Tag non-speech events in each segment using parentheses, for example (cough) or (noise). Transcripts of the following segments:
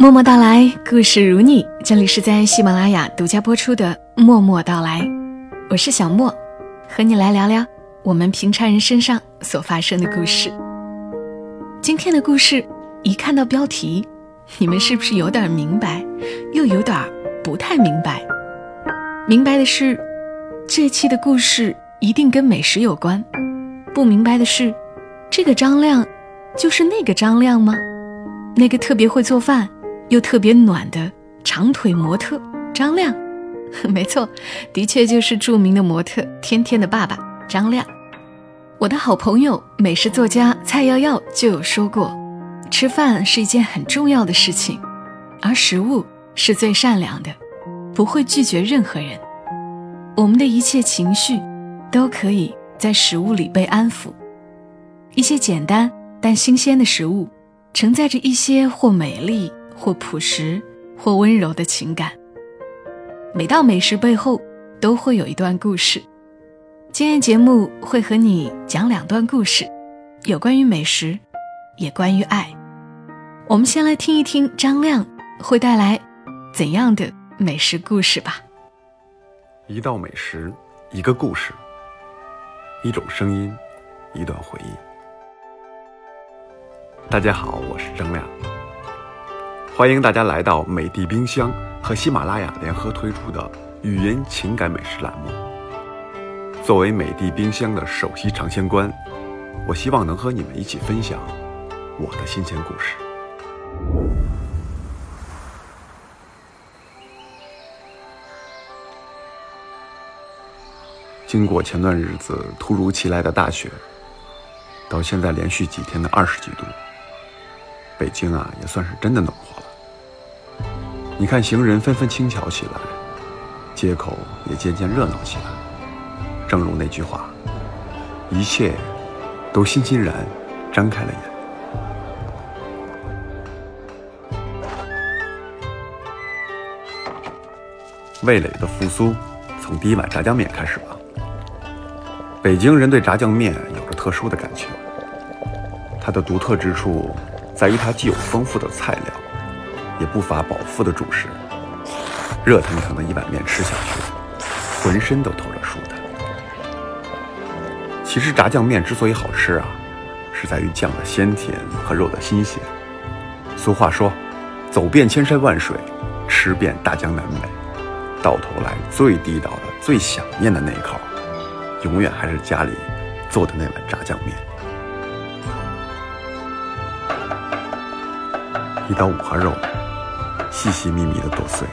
默默到来，故事如你。这里是在喜马拉雅独家播出的《默默到来》，我是小莫，和你来聊聊我们平常人身上所发生的故事。今天的故事，一看到标题，你们是不是有点明白，又有点不太明白？明白的是，这期的故事一定跟美食有关；不明白的是，这个张亮就是那个张亮吗？那个特别会做饭。又特别暖的长腿模特张亮，(laughs) 没错，的确就是著名的模特天天的爸爸张亮。我的好朋友美食作家蔡耀耀就有说过，吃饭是一件很重要的事情，而食物是最善良的，不会拒绝任何人。我们的一切情绪都可以在食物里被安抚。一些简单但新鲜的食物，承载着一些或美丽。或朴实，或温柔的情感。每道美食背后都会有一段故事。今天节目会和你讲两段故事，有关于美食，也关于爱。我们先来听一听张亮会带来怎样的美食故事吧。一道美食，一个故事，一种声音，一段回忆。大家好，我是张亮。欢迎大家来到美的冰箱和喜马拉雅联合推出的语音情感美食栏目。作为美的冰箱的首席尝鲜官，我希望能和你们一起分享我的新鲜故事。经过前段日子突如其来的大雪，到现在连续几天的二十几度，北京啊也算是真的暖和了。你看，行人纷纷轻巧起来，街口也渐渐热闹起来。正如那句话，一切都欣欣然张开了眼。味蕾的复苏，从第一碗炸酱面开始吧。北京人对炸酱面有着特殊的感情，它的独特之处在于它既有丰富的菜料。也不乏饱腹的主食，热腾腾的一碗面吃下去，浑身都透着舒坦。其实炸酱面之所以好吃啊，是在于酱的鲜甜和肉的新鲜。俗话说，走遍千山万水，吃遍大江南北，到头来最地道的、最想念的那一口，永远还是家里做的那碗炸酱面。一刀五花肉。细细密密的剁碎，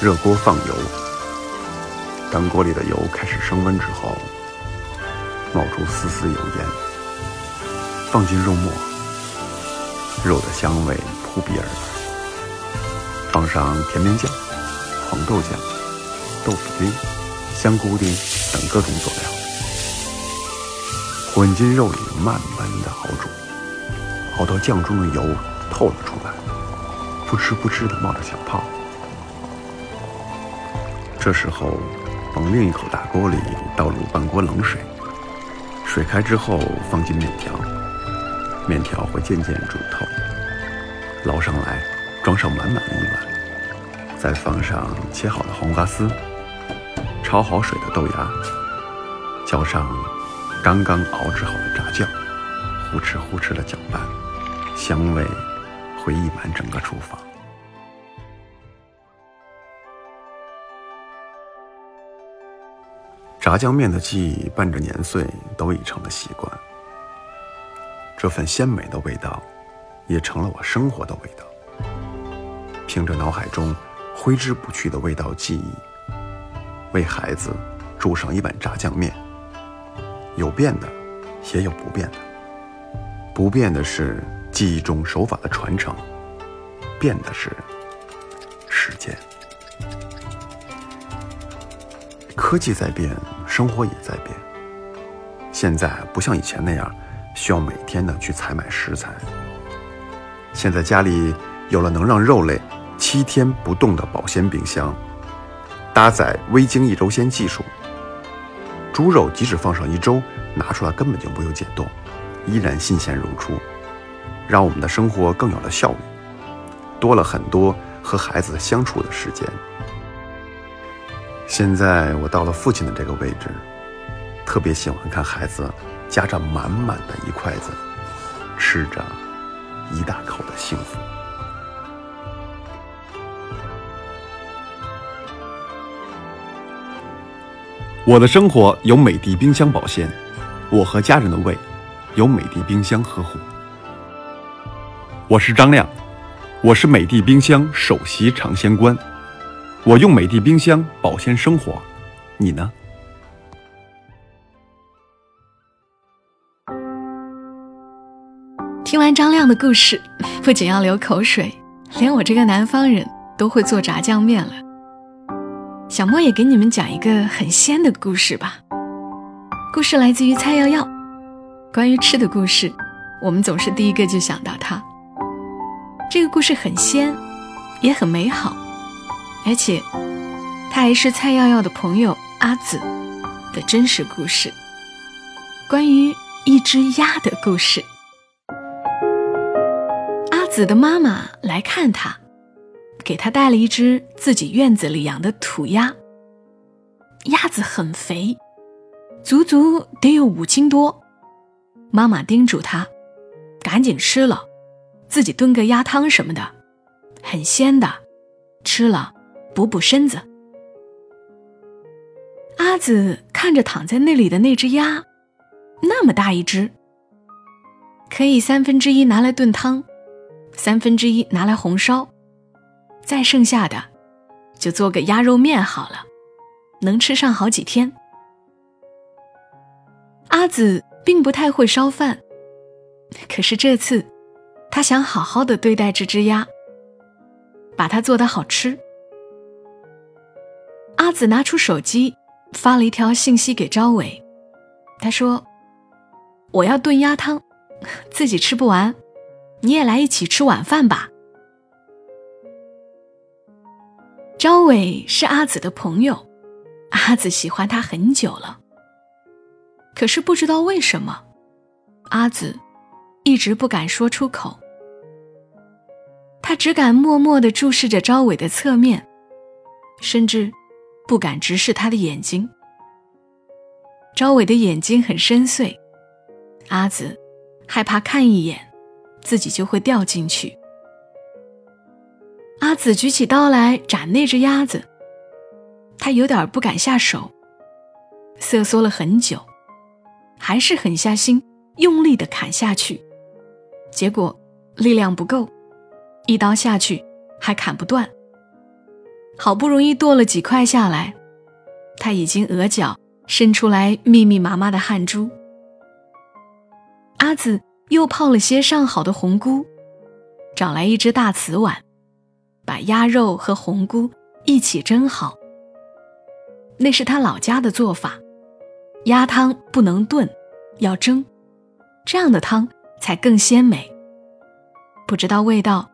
热锅放油。当锅里的油开始升温之后，冒出丝丝油烟，放进肉末，肉的香味扑鼻而来。放上甜面酱、黄豆酱、豆腐丁、香菇丁等各种佐料，混进肉里，慢慢的熬煮，熬到酱中的油透了出来。扑哧扑哧的冒着小泡，这时候往另一口大锅里倒入半锅冷水，水开之后放进面条，面条会渐渐煮透，捞上来装上满满的一碗，再放上切好的黄瓜丝，焯好水的豆芽，浇上刚刚熬制好的炸酱，呼哧呼哧的搅拌，香味。会溢满整个厨房。炸酱面的记忆伴着年岁都已成了习惯，这份鲜美的味道，也成了我生活的味道。凭着脑海中挥之不去的味道记忆，为孩子煮上一碗炸酱面。有变的，也有不变的。不变的是。记忆中手法的传承，变的是时间。科技在变，生活也在变。现在不像以前那样需要每天的去采买食材。现在家里有了能让肉类七天不动的保鲜冰箱，搭载微晶一周鲜技术，猪肉即使放上一周，拿出来根本就不用解冻，依然新鲜如初。让我们的生活更有了效率，多了很多和孩子相处的时间。现在我到了父亲的这个位置，特别喜欢看孩子夹着满满的一筷子，吃着一大口的幸福。我的生活由美的冰箱保鲜，我和家人的胃由美的冰箱呵护。我是张亮，我是美的冰箱首席尝鲜官。我用美的冰箱保鲜生活，你呢？听完张亮的故事，不仅要流口水，连我这个南方人都会做炸酱面了。小莫也给你们讲一个很鲜的故事吧。故事来自于蔡瑶瑶，关于吃的故事，我们总是第一个就想到它。这个故事很鲜，也很美好。而且，他还是蔡耀耀的朋友阿紫的真实故事，关于一只鸭的故事。阿紫的妈妈来看他，给他带了一只自己院子里养的土鸭。鸭子很肥，足足得有五斤多。妈妈叮嘱他，赶紧吃了，自己炖个鸭汤什么的，很鲜的，吃了。补补身子。阿紫看着躺在那里的那只鸭，那么大一只，可以三分之一拿来炖汤，三分之一拿来红烧，再剩下的就做个鸭肉面好了，能吃上好几天。阿紫并不太会烧饭，可是这次，他想好好的对待这只鸭，把它做得好吃。阿紫拿出手机，发了一条信息给朝伟。他说：“我要炖鸭汤，自己吃不完，你也来一起吃晚饭吧。”朝伟是阿紫的朋友，阿紫喜欢他很久了。可是不知道为什么，阿紫一直不敢说出口。他只敢默默地注视着朝伟的侧面，甚至。不敢直视他的眼睛。朝伟的眼睛很深邃，阿紫害怕看一眼，自己就会掉进去。阿紫举起刀来斩那只鸭子，他有点不敢下手，瑟缩了很久，还是狠下心，用力的砍下去，结果力量不够，一刀下去还砍不断。好不容易剁了几块下来，他已经额角渗出来密密麻麻的汗珠。阿紫又泡了些上好的红菇，找来一只大瓷碗，把鸭肉和红菇一起蒸好。那是他老家的做法，鸭汤不能炖，要蒸，这样的汤才更鲜美。不知道味道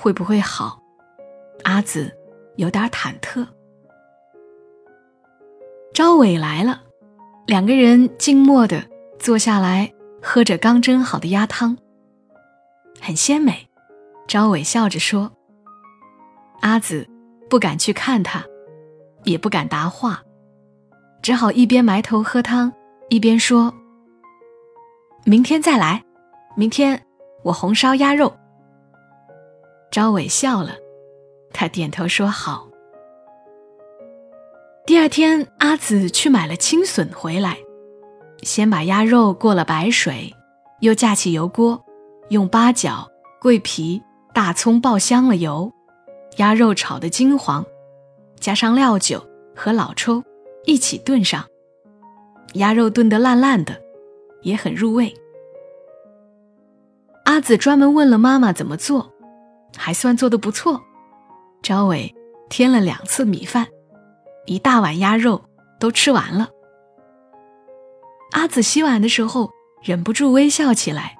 会不会好，阿紫。有点忐忑。朝伟来了，两个人静默的坐下来，喝着刚蒸好的鸭汤，很鲜美。朝伟笑着说：“阿紫不敢去看他，也不敢答话，只好一边埋头喝汤，一边说：‘明天再来，明天我红烧鸭肉。’”朝伟笑了。他点头说好。第二天，阿紫去买了青笋回来，先把鸭肉过了白水，又架起油锅，用八角、桂皮、大葱爆香了油，鸭肉炒得金黄，加上料酒和老抽一起炖上，鸭肉炖得烂烂的，也很入味。阿紫专门问了妈妈怎么做，还算做得不错。朝伟添了两次米饭，一大碗鸭肉都吃完了。阿紫洗碗的时候忍不住微笑起来，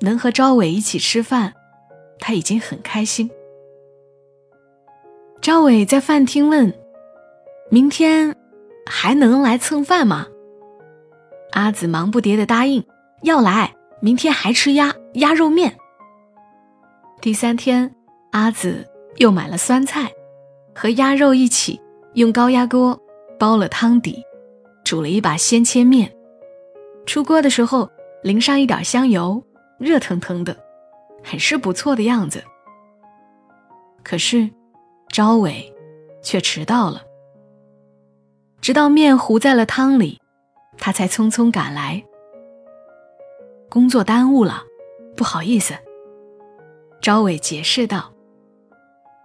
能和朝伟一起吃饭，他已经很开心。朝伟在饭厅问：“明天还能来蹭饭吗？”阿紫忙不迭的答应：“要来，明天还吃鸭鸭肉面。”第三天。阿紫又买了酸菜，和鸭肉一起用高压锅煲了汤底，煮了一把鲜切面。出锅的时候淋上一点香油，热腾腾的，很是不错的样子。可是，朝伟却迟到了。直到面糊在了汤里，他才匆匆赶来。工作耽误了，不好意思。朝伟解释道。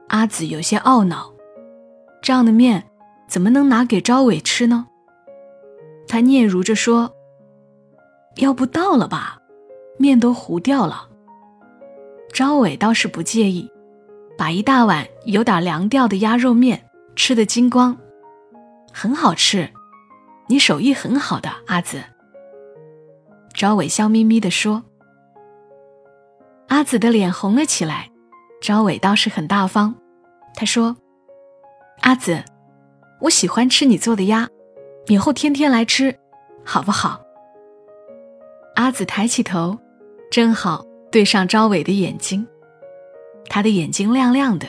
阿紫有些懊恼，这样的面怎么能拿给朝伟吃呢？他嗫嚅着说：“要不倒了吧，面都糊掉了。”朝伟倒是不介意，把一大碗有点凉掉的鸭肉面吃得精光。很好吃，你手艺很好的阿紫。朝伟笑眯眯地说。阿紫的脸红了起来，朝伟倒是很大方，他说：“阿紫，我喜欢吃你做的鸭，以后天天来吃，好不好？”阿紫抬起头，正好对上朝伟的眼睛，他的眼睛亮亮的，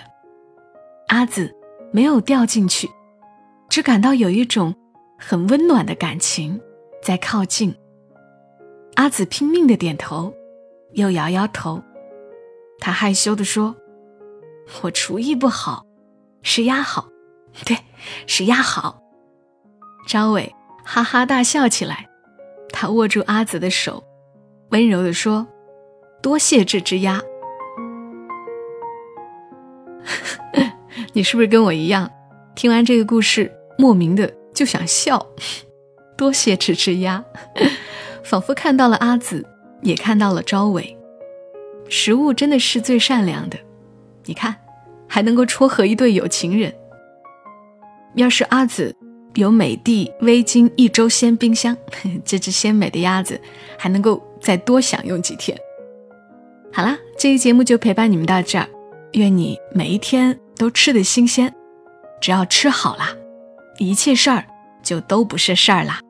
阿紫没有掉进去。只感到有一种很温暖的感情在靠近。阿紫拼命的点头，又摇摇头。他害羞的说：“我厨艺不好，是鸭好，对，是鸭好。”张伟哈哈大笑起来。他握住阿紫的手，温柔的说：“多谢这只鸭。” (laughs) 你是不是跟我一样，听完这个故事？莫名的就想笑，多谢这只鸭，(laughs) 仿佛看到了阿紫，也看到了朝伟。食物真的是最善良的，你看，还能够撮合一对有情人。要是阿紫有美的微晶一周鲜冰箱，(laughs) 这只鲜美的鸭子还能够再多享用几天。好啦，这一节目就陪伴你们到这儿，愿你每一天都吃的新鲜，只要吃好啦。一切事儿就都不是事儿啦。